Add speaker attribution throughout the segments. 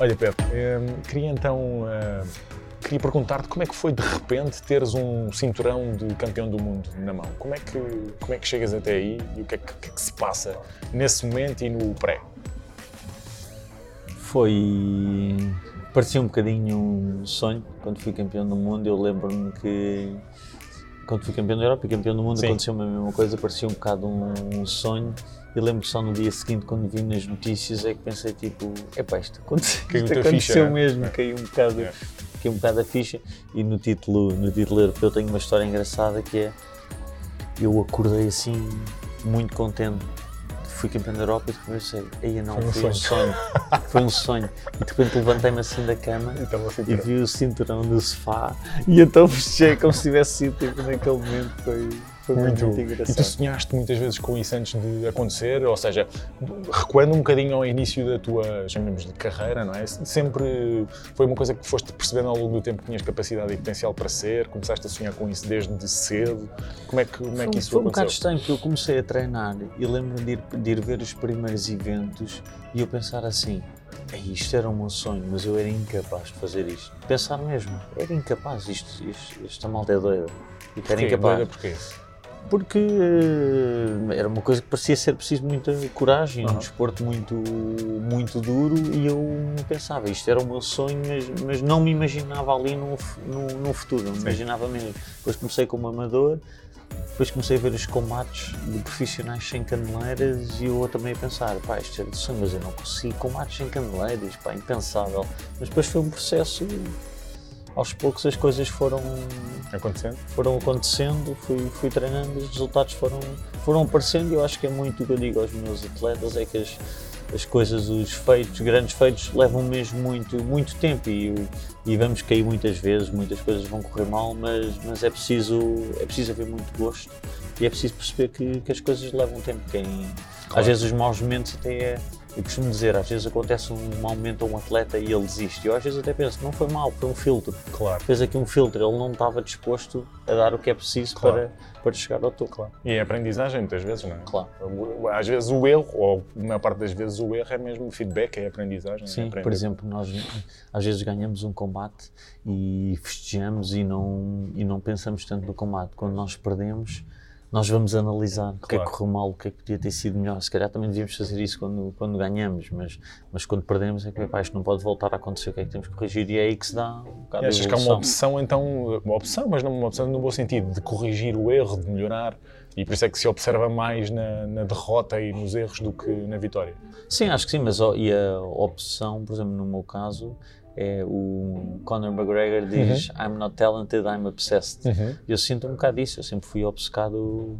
Speaker 1: Olha, Pedro, hum, queria então uh, queria perguntar-te como é que foi de repente teres um cinturão de campeão do mundo na mão. Como é que, como é que chegas até aí e o que é que, que, é que se passa nesse momento e no pré?
Speaker 2: Foi. parecia um bocadinho um sonho quando fui campeão do mundo. Eu lembro-me que quando fui campeão da Europa e campeão do mundo aconteceu a mesma coisa, parecia um bocado um, sonho. E lembro só no dia seguinte, quando vi nas notícias, é que pensei tipo, epá, isto aconteceu, isto aconteceu ficha, né? mesmo, é. caiu um bocado. É fiquei um bocado a ficha e no título, no título europeu tenho uma história engraçada que é eu acordei assim muito contente fui campeão da Europa e de repente pensei, aí não, foi, um, sonho. foi um sonho. E de repente levantei-me assim da cama e, vi o cinturão no sofá e então fechei como se tivesse sido tipo, naquele momento. Foi, foi muito, muito engraçado.
Speaker 1: E tu sonhaste muitas vezes com isso antes de acontecer? Ou seja, recuando um bocadinho ao início da tua, chamemos de carreira, não é? Sempre foi uma coisa que foste percebendo ao longo do tempo que tinhas capacidade e potencial para ser? Começaste a sonhar com isso desde cedo? Como é que, como é que isso
Speaker 2: foi,
Speaker 1: aconteceu? Foi um
Speaker 2: bocado estranho, porque eu comecei a treinar e lembro-me de, de ir ver os primeiros eventos e eu pensar assim, isto era o meu sonho, mas eu era incapaz de fazer isto. Pensar mesmo, era incapaz, isto, isto, esta malta é doida.
Speaker 1: Era incapaz. Doida porquê?
Speaker 2: Porque uh, era uma coisa que parecia ser preciso muita coragem, uhum. um desporto muito, muito duro e eu pensava, isto era o meu sonho, mas, mas não me imaginava ali no, no, no futuro, não me imaginava mesmo. Depois comecei como amador, depois comecei a ver os combates de profissionais sem caneleiras e eu também a pensar, pá, isto era de sonho, mas eu não consigo combates sem caneleiras, pá, impensável. Mas depois foi um processo aos poucos as coisas foram
Speaker 1: acontecendo,
Speaker 2: foram acontecendo fui, fui treinando os resultados foram, foram aparecendo e eu acho que é muito o que eu digo aos meus atletas, é que as, as coisas, os feitos, grandes feitos, levam mesmo muito, muito tempo e, e vamos cair muitas vezes, muitas coisas vão correr mal, mas, mas é, preciso, é preciso haver muito gosto e é preciso perceber que, que as coisas levam tempo. Quem, claro. Às vezes os maus momentos até é, eu costumo dizer, às vezes acontece um mau momento a um atleta e ele desiste. Eu às vezes até penso, não foi mal, foi um filtro.
Speaker 1: Claro.
Speaker 2: Fez aqui um filtro, ele não estava disposto a dar o que é preciso claro. para, para chegar ao topo.
Speaker 1: Claro. E é aprendizagem muitas vezes, não é?
Speaker 2: Claro.
Speaker 1: Às vezes o erro, ou a maior parte das vezes o erro é mesmo feedback, é aprendizagem.
Speaker 2: É Sim,
Speaker 1: é
Speaker 2: por exemplo, nós às vezes ganhamos um combate e festejamos e não, e não pensamos tanto no combate. Quando nós perdemos, nós vamos analisar claro. o que é que correu mal, o que é que podia ter sido melhor. Se calhar também devíamos fazer isso quando, quando ganhamos, mas, mas quando perdemos é que pá, isto não pode voltar a acontecer, o que é que temos que corrigir? E é aí que se dá um bocado
Speaker 1: e achas que há uma opção, então, uma opção, mas não uma opção no bom sentido, de corrigir o erro, de melhorar, e por isso é que se observa mais na, na derrota e nos erros do que na vitória?
Speaker 2: Sim, acho que sim, mas e a opção, por exemplo, no meu caso, é o Conor McGregor diz uhum. I'm not talented, I'm obsessed. Uhum. Eu sinto um bocado isso, eu sempre fui obcecado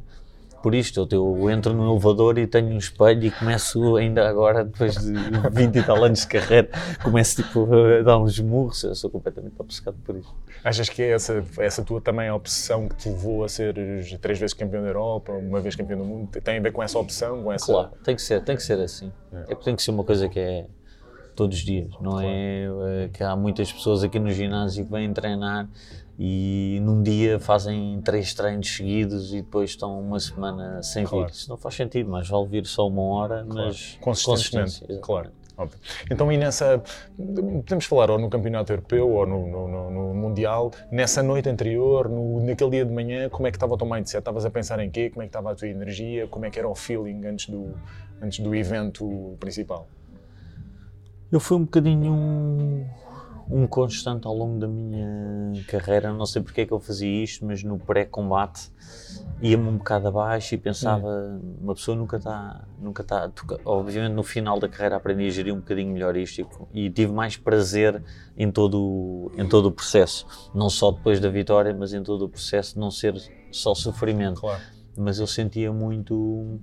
Speaker 2: por isto. Eu, eu, entro no elevador e tenho um espelho e começo, ainda agora, depois de 20 e tal anos de carreira, começo tipo, a dar uns murros. Eu sou completamente obcecado por isso.
Speaker 1: Achas que é essa, essa tua também a obsessão que te levou a ser três vezes campeão da Europa, uma vez campeão do mundo? Tem a ver com essa opção? Com essa...
Speaker 2: Claro, tem que ser, tem que ser assim. É. é tem que ser uma coisa que é todos os dias, não claro. é, é que há muitas pessoas aqui no ginásio que vêm treinar e num dia fazem três treinos seguidos e depois estão uma semana sem claro. vir. Isso não faz sentido, mas vale vir só uma hora, claro. mas
Speaker 1: consistentemente. Claro. Óbvio. Então, e nessa. Podemos falar ou no Campeonato Europeu ou no, no, no, Mundial, nessa noite anterior, no, naquele dia de manhã, como é que estava o teu mindset? Estavas a pensar em quê? Como é que estava a tua energia? Como é que era o feeling antes do, antes do evento principal?
Speaker 2: Eu fui um bocadinho um, um constante ao longo da minha carreira, não sei porque é que eu fazia isto, mas no pré-combate ia-me um bocado abaixo e pensava, hum. uma pessoa nunca está, nunca está, obviamente no final da carreira aprendi a gerir um bocadinho melhor isto e, e, tive mais prazer em todo, em todo o processo, não só depois da vitória, mas em todo o processo, não ser só sofrimento.
Speaker 1: Claro.
Speaker 2: Mas eu sentia muito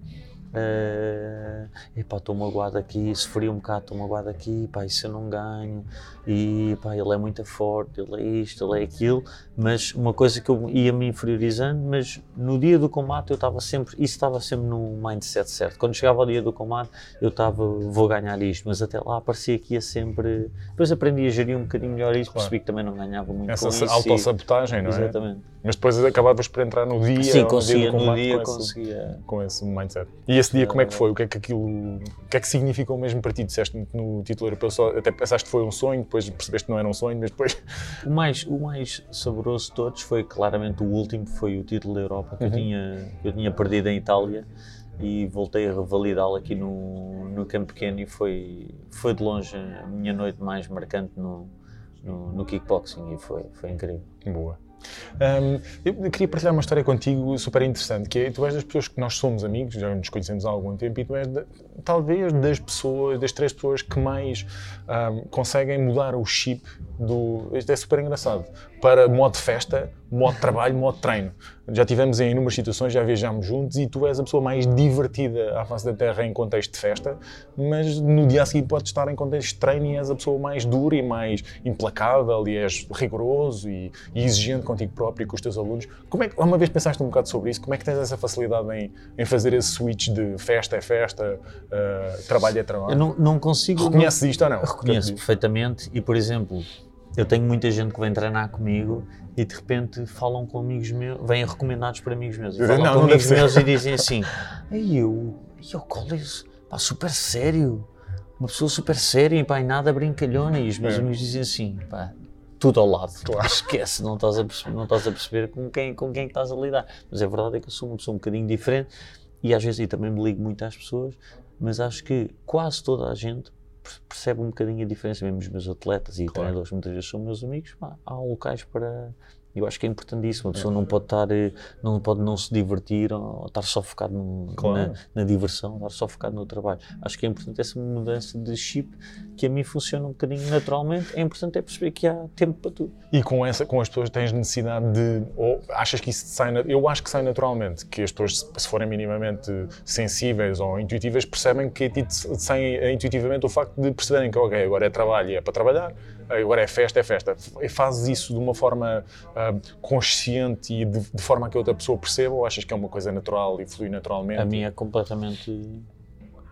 Speaker 2: Uh, epá, estou magoado aqui, sofri um bocado, estou magoado aqui, pá, isso eu não ganho, e pá, ele é muito forte, ele é isto, ele é aquilo, mas uma coisa que eu ia me inferiorizando, mas no dia do combate eu estava sempre, isso estava sempre no mindset certo. Quando chegava ao dia do combate, eu estava, vou ganhar isto, mas até lá parecia que ia sempre. Depois aprendi a gerir um bocadinho melhor isto, claro. percebi que também não ganhava muito
Speaker 1: Essa
Speaker 2: com isso.
Speaker 1: autossabotagem, não
Speaker 2: é? Exatamente.
Speaker 1: Mas depois acabavas por entrar no dia,
Speaker 2: Sim, conseguia,
Speaker 1: no dia,
Speaker 2: no dia
Speaker 1: com,
Speaker 2: conseguia.
Speaker 1: Esse, com esse mindset. E esse dia como é que foi? O que é que aquilo, o que é que significou mesmo para ti? Disseste no título europeu, só, até pensaste que foi um sonho, depois percebeste que não era um sonho, mas depois...
Speaker 2: O mais, o mais saboroso de todos foi claramente o último, foi o título da Europa, que, uhum. eu, tinha, que eu tinha perdido em Itália e voltei a revalidá-lo aqui no, no Campo Pequeno e foi, foi de longe a minha noite mais marcante no, no, no kickboxing e foi, foi incrível.
Speaker 1: Boa. Um, eu queria partilhar uma história contigo super interessante, que é, tu és das pessoas que nós somos amigos, já nos conhecemos há algum tempo, e tu és de, talvez das pessoas, das três pessoas que mais um, conseguem mudar o chip do... Isto é super engraçado. Para modo festa, modo trabalho, modo treino. Já tivemos em inúmeras situações, já viajámos juntos e tu és a pessoa mais divertida à face da Terra em contexto de festa, mas no dia a seguir podes estar em contexto de treino e és a pessoa mais dura e mais implacável e és rigoroso e, e exigente contigo próprio e com os teus alunos. Como é que, uma vez pensaste um bocado sobre isso? Como é que tens essa facilidade em, em fazer esse switch de festa é festa, uh, trabalho é trabalho?
Speaker 2: Eu não, não consigo...
Speaker 1: Reconheces isto ou não?
Speaker 2: Reconheço perfeitamente e, por exemplo, eu tenho muita gente que vem treinar comigo e de repente falam com amigos meus, vêm recomendados por amigos meus. E falam não, com não amigos meus e dizem assim: Ei, eu, eu Colis, pá, super sério, uma pessoa super séria, pá, e nada brincalhona. E os meus é. amigos dizem assim: pá, tudo ao lado. Claro. Esquece, não estás, a perceber, não estás a perceber com quem, com quem estás a lidar. Mas a verdade é que eu sou uma pessoa um bocadinho diferente e às vezes e também me ligo muito às pessoas, mas acho que quase toda a gente percebe um bocadinho a diferença, mesmo os meus atletas e claro. treinadores muitas vezes são meus amigos, pá, há locais para, eu acho que é importantíssimo. Uma pessoa não pode estar, eh, não pode não se divertir ou estar só focado no, claro. na, na, diversão, estar só focado no trabalho. Acho que é importante essa mudança de chip que a mim funciona um bocadinho naturalmente. É importante é perceber que há tempo para tudo.
Speaker 1: E com essa, com as pessoas tens necessidade de, ou achas que isso sai, eu acho que sai naturalmente, que as pessoas se forem minimamente sensíveis ou intuitivas percebem que saem intuitivamente o facto de perceberem que ok, agora é trabalho e é para trabalhar agora é festa, é festa. Fazes isso de uma forma uh, consciente e de, de, forma que a outra pessoa perceba ou achas que é uma coisa natural e flui naturalmente?
Speaker 2: A minha é completamente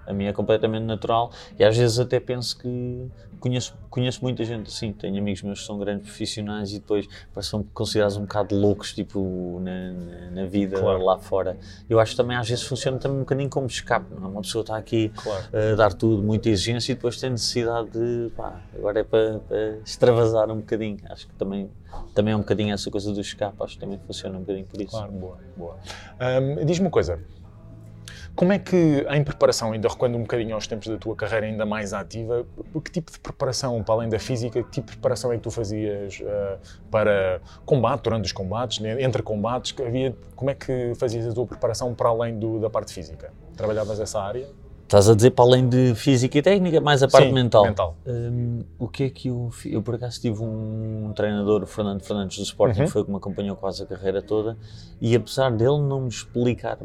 Speaker 2: a minha é completamente natural e às vezes até penso que conheço, conheço muita gente assim, tenho amigos meus que são grandes profissionais e depois são considerados um bocado loucos tipo na, na, na vida claro. lá fora. Eu acho que também às vezes funciona também um bocadinho como escape, não? É? uma pessoa está aqui claro. a dar tudo, muita exigência e depois tem necessidade de, pá, agora é para, para extravasar um bocadinho. Acho que também também é um bocadinho essa coisa do escape, acho que também funciona um bocadinho por isso.
Speaker 1: Claro, boa, boa. Um, Diz-me uma coisa, como é que, em preparação, ainda recuando um bocadinho aos tempos da tua carreira ainda mais ativa, que tipo de preparação, para além da física, que tipo de preparação é que tu fazias uh, para combate, durante os combates, né, entre combates? Havia, como é que fazias a tua preparação para além do, da parte física? Trabalhavas essa área?
Speaker 2: Estás a dizer para além de física e técnica, mais a parte
Speaker 1: Sim,
Speaker 2: mental.
Speaker 1: mental.
Speaker 2: Um, o que é que eu Eu por acaso tive um treinador, o Fernando Fernandes do Sporting, uhum. que foi que me acompanhou quase a carreira toda, e apesar dele não me explicar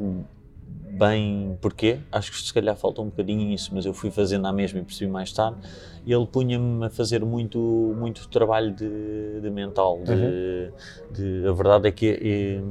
Speaker 2: bem porquê, acho que se calhar falta um bocadinho isso, mas eu fui fazendo a mesma e percebi mais tarde. Ele punha-me a fazer muito, muito trabalho de, de mental. De, uhum. de, a verdade é que. É,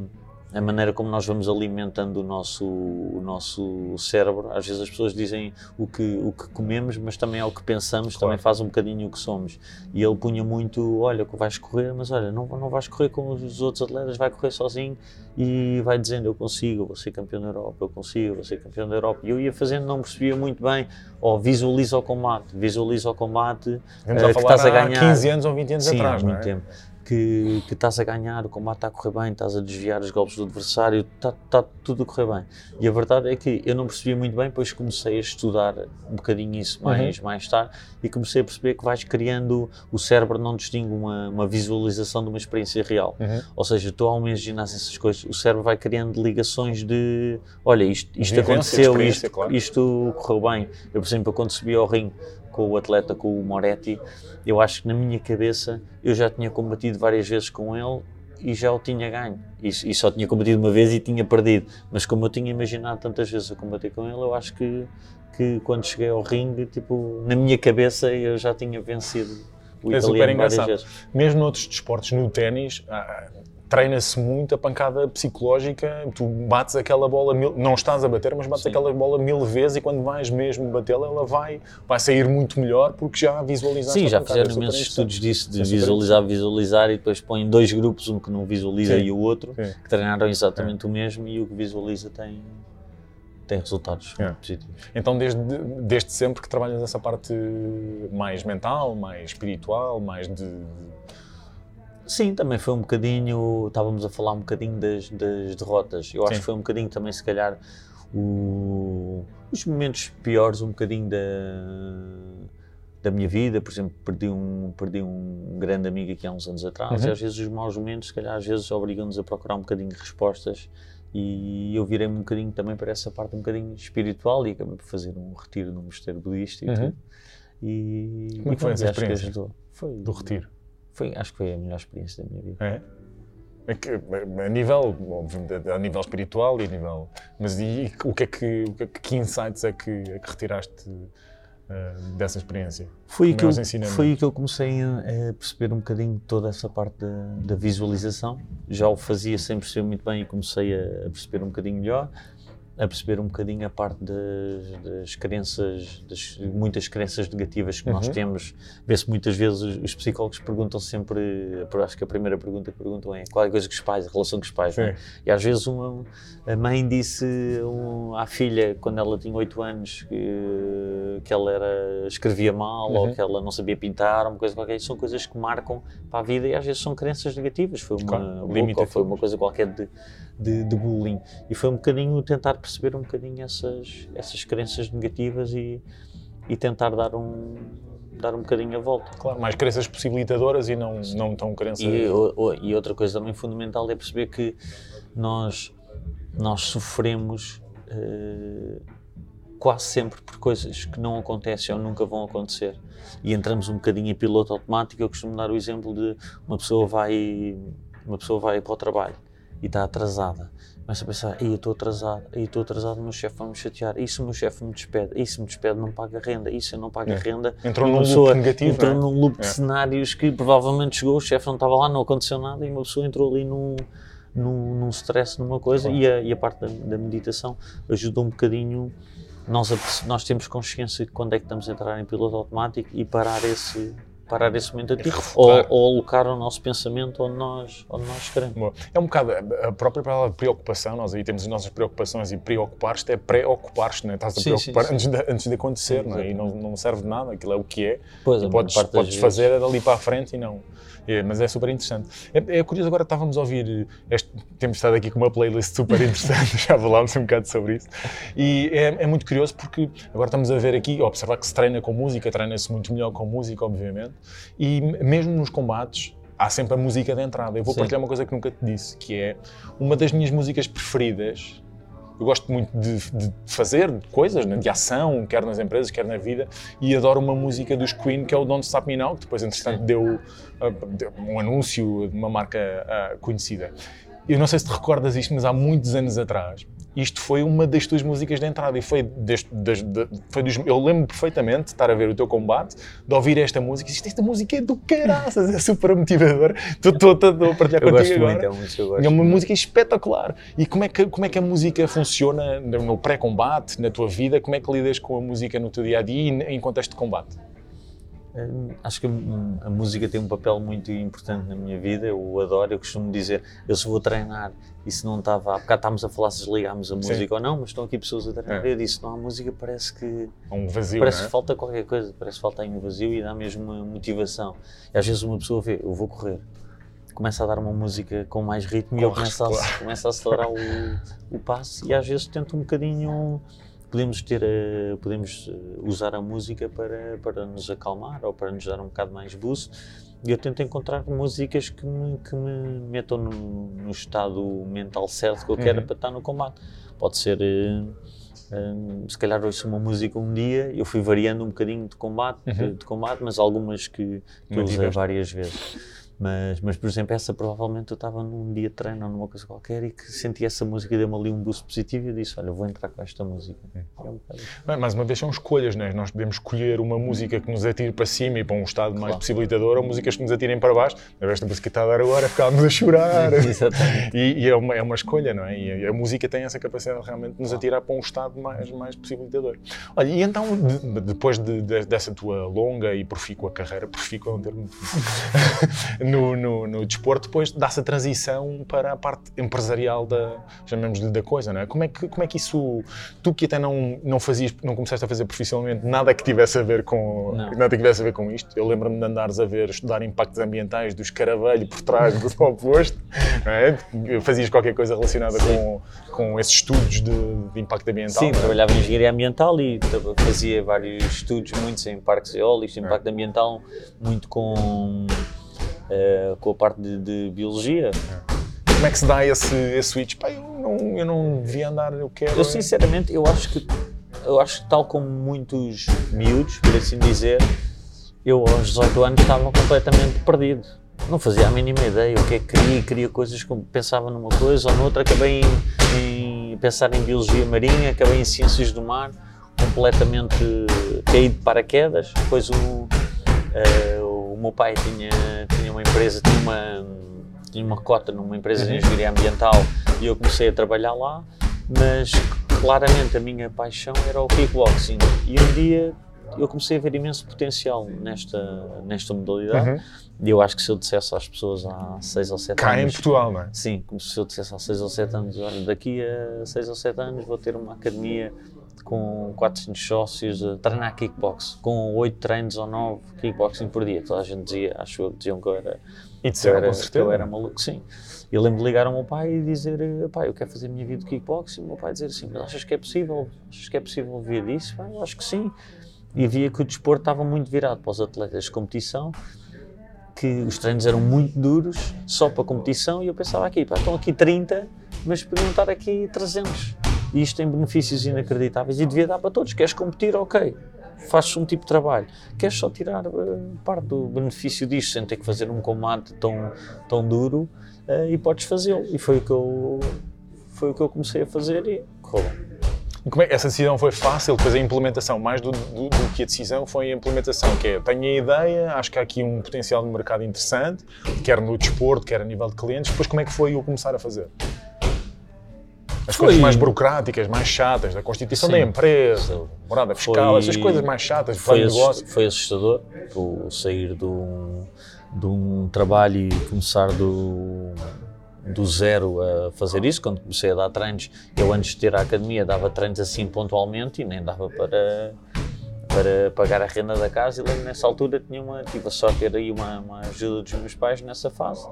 Speaker 2: a maneira como nós vamos alimentando o nosso, o nosso cérebro. Às vezes as pessoas dizem o que, o que comemos, mas também é o que pensamos, claro. também faz um bocadinho o que somos. E ele punha muito: olha, vais correr, mas olha, não, não vais correr como os outros atletas, vai correr sozinho e vai dizendo: eu consigo, vou ser campeão da Europa, eu consigo, vou ser campeão da Europa. E eu ia fazendo, não percebia muito bem. Ó, oh, visualiza o combate, visualiza o combate.
Speaker 1: Uh, que estás a ganhar. 15 anos ou 20 anos
Speaker 2: Sim,
Speaker 1: atrás,
Speaker 2: há muito é? tempo que, que estás a ganhar, o combate está a correr bem, estás a desviar os golpes do adversário, está, está tudo a correr bem. E a verdade é que eu não percebia muito bem, depois comecei a estudar um bocadinho isso mais, uhum. mais tarde e comecei a perceber que vais criando, o cérebro não distingue uma, uma visualização de uma experiência real. Uhum. Ou seja, tu ao imaginar essas coisas, o cérebro vai criando ligações de, olha, isto, isto aconteceu, isto, claro. isto correu bem. Eu, por exemplo, quando subi ao ringue, com o atleta, com o Moretti, eu acho que na minha cabeça eu já tinha combatido várias vezes com ele e já o tinha ganho. E, e, só tinha combatido uma vez e tinha perdido. Mas como eu tinha imaginado tantas vezes a combater com ele, eu acho que, que quando cheguei ao ringue, tipo, na minha cabeça eu já tinha vencido o é italiano várias vezes.
Speaker 1: Mesmo noutros desportos, no ténis, ah, treina-se muito a pancada psicológica, tu bates aquela bola, mil, não estás a bater, mas bates Sim. aquela bola mil vezes e quando vais mesmo batê-la, ela vai, vai sair muito melhor porque já visualizaste
Speaker 2: Sim, já fizeram imensos estudos disso, de visualizar, visualizar e depois põem dois grupos, um que não visualiza Sim. e o outro, Sim. que treinaram exatamente o mesmo e o que visualiza tem tem resultados é. positivos.
Speaker 1: Então, desde, desde sempre que trabalhas essa parte mais mental, mais espiritual, mais de.
Speaker 2: Sim, também foi um bocadinho. Estávamos a falar um bocadinho das, das derrotas. Eu acho Sim. que foi um bocadinho também, se calhar, o, os momentos piores, um bocadinho da da minha vida, por exemplo, perdi um, perdi um grande amigo aqui há uns anos atrás, uhum. e às vezes os maus momentos, se calhar, às vezes obrigam-nos a procurar um bocadinho de respostas e eu virei-me um bocadinho também para essa parte um bocadinho espiritual e acabei por fazer um retiro no mosteiro budista e uhum. tudo.
Speaker 1: E, Como é foi essa experiência foi, do retiro?
Speaker 2: Foi, acho que foi a melhor experiência da minha vida.
Speaker 1: É? É que, a nível, a nível espiritual e a nível. Mas e, o que é que, o que, é que, que insights é que, é que retiraste uh, dessa experiência?
Speaker 2: Foi que, eu, foi que eu comecei a, a, perceber um bocadinho toda essa parte da, da, visualização. Já o fazia sem perceber muito bem e comecei a, a perceber um bocadinho melhor a perceber um bocadinho a parte das, das crenças, das muitas crenças negativas que uhum. nós temos. Vê-se muitas vezes os psicólogos perguntam sempre, acho que a primeira pergunta que perguntam é qual é a coisa com os pais, a relação com os pais. É? E às vezes uma, a mãe disse um, à filha, quando ela tinha 8 anos, que, que ela era, escrevia mal uhum. ou que ela não sabia pintar, uma coisa qualquer. São coisas que marcam para a vida e às vezes são crenças negativas. Foi uma, claro, foi uma coisa qualquer de de, de, bullying. E foi um bocadinho tentar perceber um bocadinho essas, essas crenças negativas e, e tentar dar um, dar um bocadinho a volta.
Speaker 1: Claro, mais crenças possibilitadoras e não, não tão crenças...
Speaker 2: E, o, e outra coisa também fundamental é perceber que nós, nós sofremos uh, quase sempre por coisas que não acontecem ou nunca vão acontecer. E entramos um bocadinho em piloto automático. Eu costumo dar o exemplo de uma pessoa vai, uma pessoa vai para o trabalho e está atrasada. Começa a pensar, eu estou atrasado, eu estou atrasado, o meu chefe vai me chatear, e se o meu chefe me despede, e se me despede não paga renda, e se eu não pago é. renda...
Speaker 1: Entrou num loop negativo,
Speaker 2: Entrou é? num loop é. de cenários que provavelmente chegou, o chefe não estava lá, não aconteceu nada, e uma pessoa entrou ali num, num, num stress, numa coisa, claro. e, a, e a parte da, da meditação ajuda um bocadinho nós, nós temos consciência de quando é que estamos a entrar em piloto automático e parar esse, parar esse momento aqui ou, ou, alocar o nosso pensamento onde nós, onde nós queremos.
Speaker 1: É um bocado a própria palavra preocupação, nós aí temos as nossas preocupações e preocupar-te é preocupar-te, não é? estás a sim, preocupar sim, sim. Antes, de, antes de acontecer não é? e não, não serve de nada, aquilo é o que é, pois, e podes, podes fazer dali para a frente e não. É, mas é super interessante. É, é, curioso, agora estávamos a ouvir, este, temos estado aqui com uma playlist super interessante, já falámos um bocado sobre isso, e é, é, muito curioso porque agora estamos a ver aqui, observar que se treina com música, treina-se muito melhor com música, obviamente, e mesmo nos combates, há sempre a música de entrada. Eu vou Sim. partilhar uma coisa que nunca te disse, que é uma das minhas músicas preferidas eu gosto muito de, de fazer coisas, né, de ação, quer nas empresas, quer na vida, e adoro uma música dos Queen que é o Don't Stop Me Now, que depois, entretanto, deu, uh, deu, um anúncio de uma marca uh, conhecida. Eu não sei se te recordas isto, mas há muitos anos atrás, isto foi uma das tuas músicas de entrada e foi, deste, das, de, foi dos, eu lembro perfeitamente de estar a ver o teu combate, de ouvir esta música, e esta música é do caraças, é super motivador, estou, a partilhar eu contigo agora. Muito, é, muito, é uma muito. música espetacular. E como é, que, como é que a música funciona no pré-combate, na tua vida, como é que lidas com a música no teu dia-a-dia -dia, em contexto de combate?
Speaker 2: Hum, acho que a música tem um papel muito importante na minha vida, eu adoro, eu costumo dizer, eu se vou treinar e se não estava, há bocado estávamos a falar se desligámos a música Sim. ou não, mas estão aqui pessoas a treinar, é. eu disse, não há música parece que...
Speaker 1: Um vazio,
Speaker 2: Parece
Speaker 1: é?
Speaker 2: que falta qualquer coisa, parece que falta aí um vazio e dá mesmo uma motivação. E às vezes uma pessoa vê, eu vou correr, começa a dar uma música com mais ritmo e eu começo a, claro. começo a acelerar o, o passo e às vezes tento um bocadinho podemos ter a, podemos eh, usar a música para, para nos acalmar ou para nos dar um bocado mais boost e eu tento encontrar músicas que me, que me metam no, no estado mental certo que eu quero uhum. para estar no combate pode ser uh, uh, se calhar ouço uma música um dia eu fui variando um bocadinho de combate, uhum. de, de, combate mas algumas que, que eu usei várias vezes mas, mas, por exemplo, essa provavelmente eu estava num dia de treino ou numa coisa qualquer e que senti essa música e deu-me ali um boost positivo e eu disse: Olha, vou entrar com esta música. É.
Speaker 1: É um mais uma vez, são escolhas, né? Nós podemos escolher uma música que nos atire para cima e para um estado claro. mais possibilitador ou músicas que nos atirem para baixo. Esta música que está a dar agora, ficámos a chorar. Exatamente. E, e é, uma, é uma escolha, não é? E a, a, música tem essa capacidade realmente de nos atirar para um estado mais, mais possibilitador. Olha, e então, de, depois de, de, dessa tua longa e profícua carreira, profícua é um termo no, no, no desporto, depois dá-se a transição para a parte empresarial da, chamemos-lhe da coisa, não é? Como é que, como é que isso, tu que até não, não fazias, não começaste a fazer profissionalmente nada que tivesse a ver com, não. nada que tivesse a ver com isto, eu lembro-me de andares a ver, estudar impactos ambientais do escaravelho por trás do oposto, não é? Fazias qualquer coisa relacionada com, com esses estudos de, de impacto ambiental?
Speaker 2: Sim, é? trabalhava em engenharia ambiental e fazia vários estudos, muitos em parques eólicos, impacto é. ambiental, muito com, uh, com a parte de, de biologia. É.
Speaker 1: Como é que se dá esse, esse switch? Pá, eu não, eu não devia andar, eu quero.
Speaker 2: Eu sinceramente, eu acho que, eu acho que tal como muitos miúdos, por assim dizer, eu aos 18 anos estava completamente perdido. Não fazia a mínima ideia o que é que queria, queria coisas como pensava numa coisa ou noutra, acabei em, em pensar em biologia marinha, acabei em ciências do mar, completamente caído de paraquedas. Depois o, uh, o meu pai tinha, tinha uma empresa, tinha uma, tinha uma cota numa empresa de uhum. engenharia ambiental e eu comecei a trabalhar lá, mas claramente a minha paixão era o kickboxing. E um dia eu comecei a ver imenso potencial nesta, nesta modalidade. Uhum. E eu acho que se eu dissesse às pessoas há 6 ou 7
Speaker 1: anos.
Speaker 2: Cá
Speaker 1: em Portugal, não é?
Speaker 2: Sim, como se eu dissesse há 6 ou 7 anos: olha, daqui a 6 ou 7 anos vou ter uma academia com 400 sócios a treinar kickbox, com 8 treinos ou 9 kickboxing por dia. Toda a gente dizia, acho que diziam que eu era.
Speaker 1: E disseram,
Speaker 2: eu era,
Speaker 1: certeza.
Speaker 2: eu era maluco, sim. Eu lembro de ligar ao meu pai e dizer, pai, eu quero fazer a minha vida de kickboxing. E o meu pai dizer assim, mas achas que é possível? Achas que é possível ver disso? Pai, eu acho que sim e via que o desporto estava muito virado para os atletas de competição, que os treinos eram muito duros, só para competição, e eu pensava aqui, pá, estão aqui 30, mas podiam estar aqui 300. E isto tem benefícios inacreditáveis e devia dar para todos. Queres competir? Ok. Fazes um tipo de trabalho. Queres só tirar uh, parte do benefício disto, sem ter que fazer um combate tão, tão duro, uh, e podes fazê-lo. E foi o, que eu, foi o que eu comecei a fazer e correu
Speaker 1: é, essa decisão foi fácil, depois a implementação, mais do, do, do, que a decisão, foi a implementação, que é, tenho a ideia, acho que há aqui um potencial de mercado interessante, quer no desporto, quer a nível de clientes, depois como é que foi o começar a fazer? As foi... coisas mais burocráticas, mais chatas, da constituição Sim. da empresa, morada fiscal, foi... essas coisas mais chatas,
Speaker 2: foi, negócio. Foi assustador, o sair de um, de um trabalho e começar do do zero a fazer isso. Quando comecei a dar treinos, eu antes de ter a academia dava treinos assim pontualmente e nem dava para, para pagar a renda da casa. E lembro nessa altura tinha uma, tive a sorte de ter aí uma, uma ajuda dos meus pais nessa fase.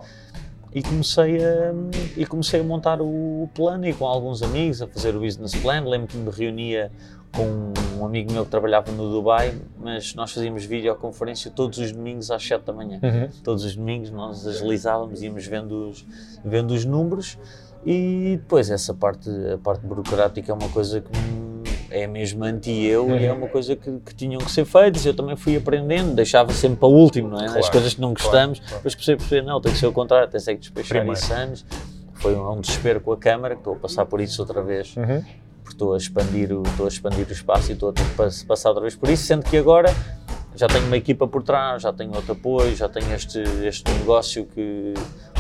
Speaker 2: E comecei, a, e comecei a montar o plano e com alguns amigos a fazer o business plan. Lembro que me reunia com um amigo meu que trabalhava no Dubai, mas nós fazíamos videoconferência todos os domingos às 7 da manhã. Uhum. Todos os domingos nós agilizávamos, íamos vendo os, vendo os números e depois essa parte, a parte burocrática é uma coisa que é mesmo anti-eu e é uma coisa que, que, tinham que ser feitas. Eu também fui aprendendo, deixava sempre para o último, não é? Claro, As coisas que não gostamos, claro, claro. depois percebi, percebi, não, tem que ser o contrário, tem que despechar Primeiro. isso anos. Foi um, um desespero com a câmara, que estou a passar por isso outra vez. Uhum porque estou a expandir o, estou a expandir o espaço e estou a ter que passar outra vez por isso, sendo que agora já tenho uma equipa por trás, já tenho outro apoio, já tenho este, este negócio que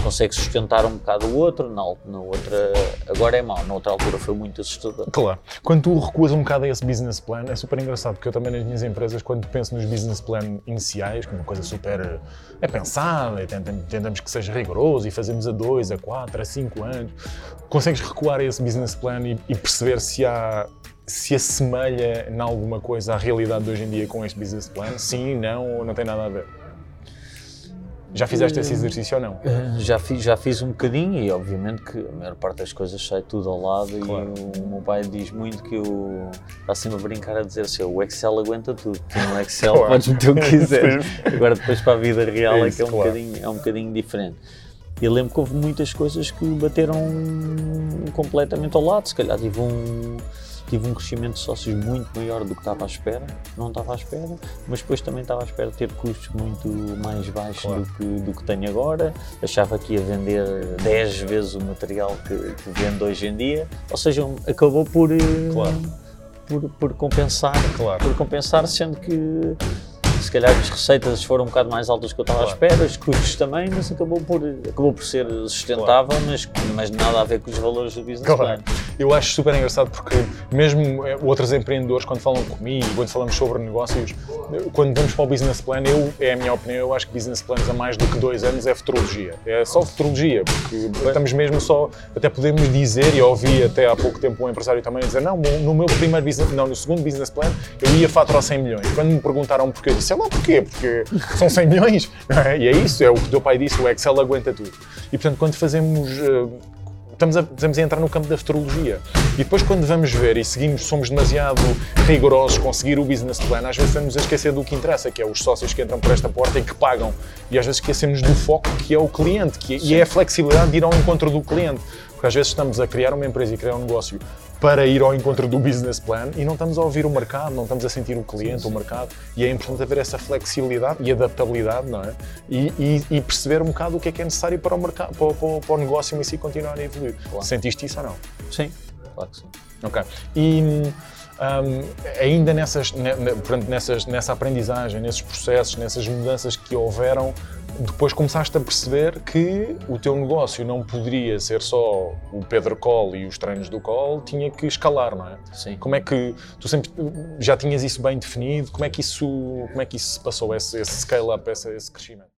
Speaker 2: consegue sustentar um bocado o outro, na, na outra, agora é mau, na outra altura foi muito assustador.
Speaker 1: Claro. Quando tu recuas um bocado a esse business plan, é super engraçado, porque eu também nas minhas empresas, quando penso nos business plan iniciais, que é uma coisa super, é pensada, e tentamos que seja rigoroso e fazemos a dois, a quatro, a cinco anos, consegues recuar a esse business plan e, e perceber se há se assemelha em alguma coisa à realidade de hoje em dia com este business plan? Sim, não, não tem nada a ver? Já fizeste esse exercício ou não?
Speaker 2: Eh, já fiz, já fiz um bocadinho e obviamente que a maior parte das coisas sai tudo ao lado claro. e o, o, meu pai diz muito que o está sempre a brincar a dizer assim, o Excel aguenta tudo, tu no Excel claro. podes meter o que quiseres. Agora depois para a vida real é, isso, é que é um, claro. bocadinho, é um bocadinho diferente. E lembro que houve muitas coisas que bateram completamente ao lado, se calhar tive um tive um crescimento de sócios muito maior do que estava à espera, não estava à espera, mas depois também estava à espera de ter custos muito mais baixos claro. do, que, do que tenho agora, achava que ia vender 10 vezes o material que, que vendo hoje em dia, ou seja, acabou por, eh, claro. por, por, compensar, claro. por compensar, sendo que se calhar as receitas foram um bocado mais altas do que eu estava claro. à espera, os custos também, mas acabou por, acabou por ser sustentável, claro. mas, mas nada a ver com os valores do business claro. plan.
Speaker 1: Eu acho super engraçado porque mesmo eh, outros empreendedores, quando falam comigo, quando falamos sobre negócios, quando vamos para o business plan, eu, é a minha opinião, eu acho que business plans a mais do que dois anos é futurologia. É só futurologia, porque estamos mesmo só, até podemos dizer, e ouvi até há pouco tempo um empresário também dizer, não, no meu primeiro business, não, no segundo business plan, eu ia faturar 100 milhões. Quando me perguntaram porquê, eu disse, é lá porquê? Porque são 100 milhões. É? E é isso, é o que o teu pai disse, o Excel aguenta tudo. E portanto, quando fazemos uh, estamos a, estamos a entrar no campo da futurologia. E depois, quando vamos ver e seguimos, somos demasiado rigorosos com seguir o business plan, às vezes estamos a esquecer do que interessa, que é os sócios que entram por esta porta e que pagam. E às vezes esquecemos do foco que é o cliente, que é, e é a flexibilidade de ir ao encontro do cliente. Porque às vezes estamos a criar uma empresa e criar um negócio para ir ao encontro do business plan e não estamos a ouvir o mercado, não estamos a sentir o cliente, sim, sim. o mercado. E é importante haver essa flexibilidade e adaptabilidade, não é? E, e, e, perceber um bocado o que é que é necessário para o, mercado, para, para, para o negócio em si continuar a evoluir. Claro. Sentiste isso ou não?
Speaker 2: Sim, claro que sim.
Speaker 1: Ok. E um, ainda nessas, nessas, nessa aprendizagem, nesses processos, nessas mudanças que houveram, depois começaste a perceber que o teu negócio não poderia ser só o Pedro Cole e os treinos do Cole, tinha que escalar, não é?
Speaker 2: Sim.
Speaker 1: Como é que tu sempre já tinhas isso bem definido? Como é que isso, como é que isso se passou, esse, esse scale-up, esse, esse crescimento?